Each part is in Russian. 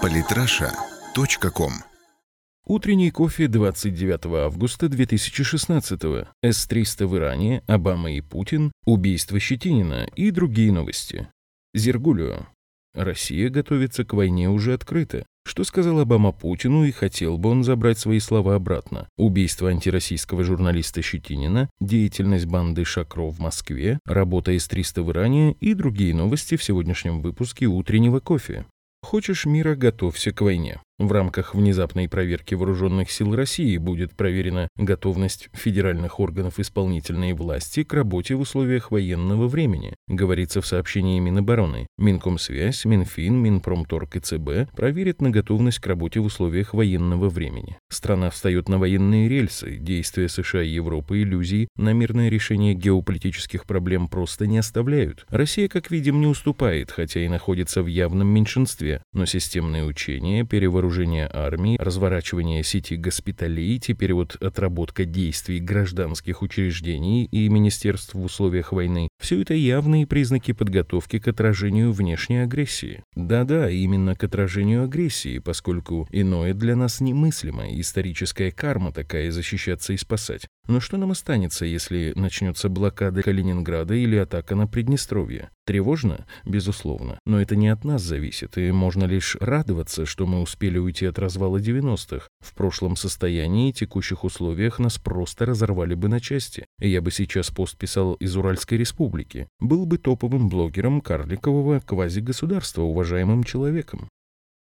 Политраша.ком Утренний кофе 29 августа 2016 С-300 в Иране, Обама и Путин, убийство Щетинина и другие новости. Зергулио. Россия готовится к войне уже открыто. Что сказал Обама Путину и хотел бы он забрать свои слова обратно? Убийство антироссийского журналиста Щетинина, деятельность банды Шакро в Москве, работа С-300 в Иране и другие новости в сегодняшнем выпуске «Утреннего кофе». Хочешь мира, готовься к войне. В рамках внезапной проверки вооруженных сил России будет проверена готовность федеральных органов исполнительной власти к работе в условиях военного времени, говорится в сообщении Минобороны. Минкомсвязь, Минфин, Минпромторг и ЦБ проверят на готовность к работе в условиях военного времени. Страна встает на военные рельсы, действия США и Европы иллюзий на мирное решение геополитических проблем просто не оставляют. Россия, как видим, не уступает, хотя и находится в явном меньшинстве, но системные учения, перевооружение вооружение армии, разворачивание сети госпиталей, теперь вот отработка действий гражданских учреждений и министерств в условиях войны – все это явные признаки подготовки к отражению внешней агрессии. Да-да, именно к отражению агрессии, поскольку иное для нас немыслимо, историческая карма такая защищаться и спасать. Но что нам останется, если начнется блокада Калининграда или атака на Приднестровье? Тревожно? Безусловно. Но это не от нас зависит, и можно лишь радоваться, что мы успели уйти от развала 90-х. В прошлом состоянии и текущих условиях нас просто разорвали бы на части. Я бы сейчас пост писал из Уральской республики. Был бы топовым блогером карликового квазигосударства, уважаемым человеком.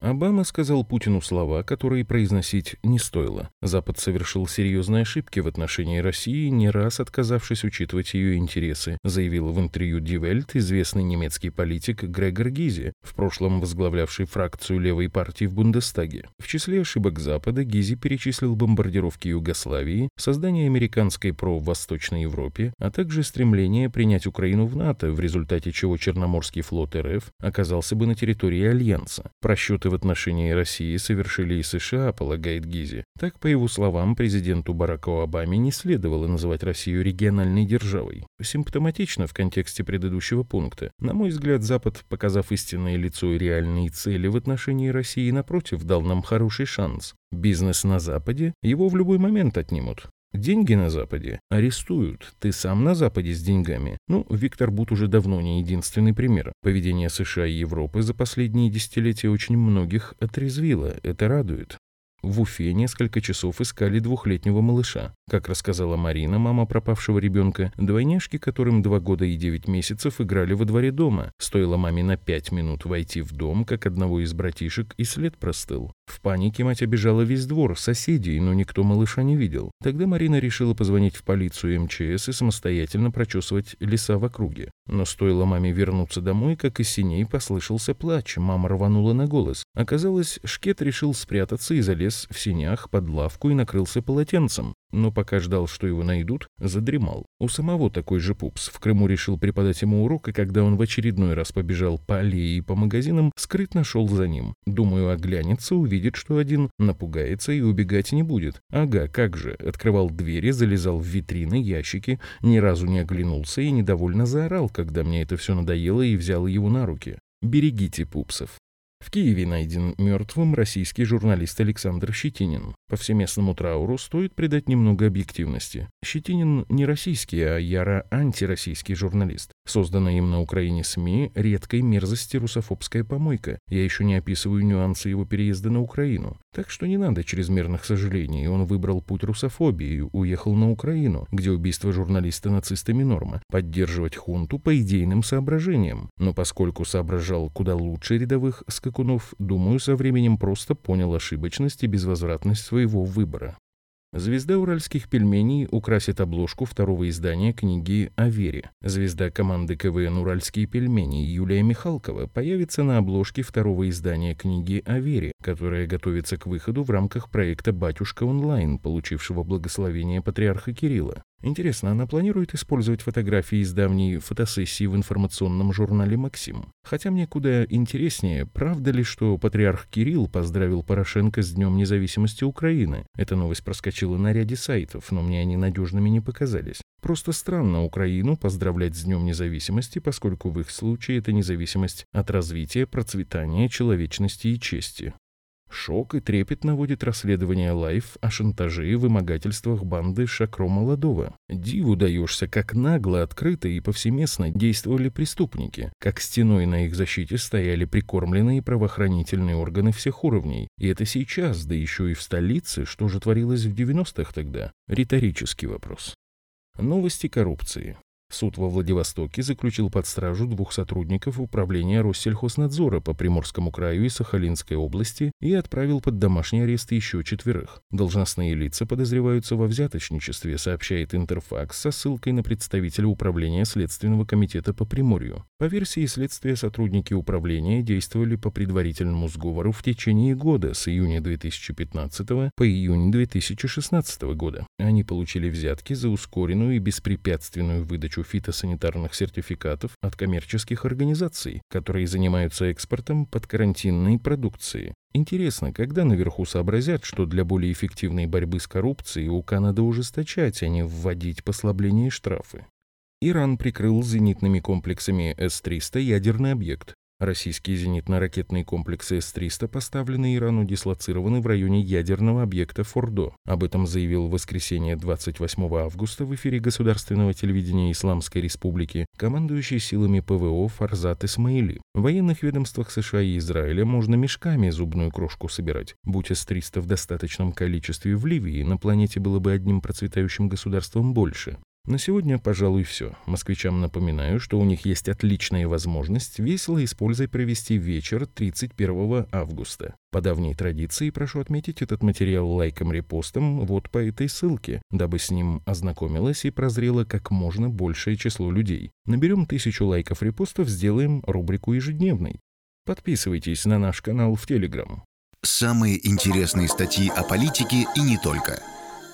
Обама сказал Путину слова, которые произносить не стоило. Запад совершил серьезные ошибки в отношении России, не раз отказавшись учитывать ее интересы, заявил в интервью Die Welt известный немецкий политик Грегор Гизи, в прошлом возглавлявший фракцию левой партии в Бундестаге. В числе ошибок Запада Гизи перечислил бомбардировки Югославии, создание американской ПРО в Восточной Европе, а также стремление принять Украину в НАТО, в результате чего Черноморский флот РФ оказался бы на территории Альянса. Просчеты в отношении России совершили и США, полагает Гизи. Так, по его словам, президенту Бараку Обаме не следовало называть Россию региональной державой. Симптоматично в контексте предыдущего пункта. На мой взгляд, Запад, показав истинное лицо и реальные цели в отношении России, напротив, дал нам хороший шанс. Бизнес на Западе его в любой момент отнимут. Деньги на Западе арестуют. Ты сам на Западе с деньгами. Ну, Виктор Бут уже давно не единственный пример. Поведение США и Европы за последние десятилетия очень многих отрезвило. Это радует. В Уфе несколько часов искали двухлетнего малыша. Как рассказала Марина, мама пропавшего ребенка, двойняшки, которым два года и девять месяцев, играли во дворе дома. Стоило маме на пять минут войти в дом, как одного из братишек и след простыл. В панике мать обижала весь двор, соседей, но никто малыша не видел. Тогда Марина решила позвонить в полицию и МЧС и самостоятельно прочесывать леса в округе. Но стоило маме вернуться домой, как из синей послышался плач. Мама рванула на голос. Оказалось, Шкет решил спрятаться и залез в синях под лавку и накрылся полотенцем но пока ждал, что его найдут, задремал. У самого такой же пупс в Крыму решил преподать ему урок, и когда он в очередной раз побежал по аллее и по магазинам, скрытно шел за ним. Думаю, оглянется, увидит, что один, напугается и убегать не будет. Ага, как же. Открывал двери, залезал в витрины, ящики, ни разу не оглянулся и недовольно заорал, когда мне это все надоело и взял его на руки. Берегите пупсов. В Киеве найден мертвым российский журналист Александр Щетинин. Повсеместному трауру стоит придать немного объективности. Щетинин не российский, а яро антироссийский журналист. Созданная им на Украине СМИ редкой мерзости русофобская помойка. Я еще не описываю нюансы его переезда на Украину. Так что не надо чрезмерных сожалений. Он выбрал путь русофобии и уехал на Украину, где убийство журналиста нацистами норма. Поддерживать хунту по идейным соображениям. Но поскольку соображал куда лучше рядовых скакунов, думаю, со временем просто понял ошибочность и безвозвратность своего выбора. Звезда уральских пельменей украсит обложку второго издания книги о вере. Звезда команды КВН «Уральские пельмени» Юлия Михалкова появится на обложке второго издания книги о вере, которая готовится к выходу в рамках проекта «Батюшка онлайн», получившего благословение патриарха Кирилла. Интересно, она планирует использовать фотографии из давней фотосессии в информационном журнале «Максим». Хотя мне куда интереснее, правда ли, что патриарх Кирилл поздравил Порошенко с Днем независимости Украины? Эта новость проскочила на ряде сайтов, но мне они надежными не показались. Просто странно Украину поздравлять с Днем независимости, поскольку в их случае это независимость от развития, процветания, человечности и чести. Шок и трепет наводит расследование Лайф о шантаже и вымогательствах банды Шакро Молодого. Диву даешься, как нагло, открыто и повсеместно действовали преступники, как стеной на их защите стояли прикормленные правоохранительные органы всех уровней. И это сейчас, да еще и в столице, что же творилось в 90-х тогда? Риторический вопрос. Новости коррупции. Суд во Владивостоке заключил под стражу двух сотрудников управления Россельхознадзора по Приморскому краю и Сахалинской области и отправил под домашний арест еще четверых. Должностные лица подозреваются во взяточничестве, сообщает Интерфакс со ссылкой на представителя управления Следственного комитета по Приморью. По версии следствия, сотрудники управления действовали по предварительному сговору в течение года с июня 2015 по июнь 2016 года. Они получили взятки за ускоренную и беспрепятственную выдачу выдачу фитосанитарных сертификатов от коммерческих организаций, которые занимаются экспортом подкарантинной продукции. Интересно, когда наверху сообразят, что для более эффективной борьбы с коррупцией УК надо ужесточать, а не вводить послабления и штрафы. Иран прикрыл зенитными комплексами С-300 ядерный объект. Российские зенитно-ракетные комплексы С-300, поставленные Ирану, дислоцированы в районе ядерного объекта Фордо. Об этом заявил в воскресенье 28 августа в эфире государственного телевидения Исламской Республики командующий силами ПВО Фарзат Исмаили. В военных ведомствах США и Израиля можно мешками зубную крошку собирать. Будь С-300 в достаточном количестве в Ливии, на планете было бы одним процветающим государством больше. На сегодня, пожалуй, все. Москвичам напоминаю, что у них есть отличная возможность весело используя провести вечер 31 августа. По давней традиции прошу отметить этот материал лайком-репостом вот по этой ссылке, дабы с ним ознакомилось и прозрело как можно большее число людей. Наберем тысячу лайков-репостов, сделаем рубрику ежедневной. Подписывайтесь на наш канал в Телеграм. Самые интересные статьи о политике и не только –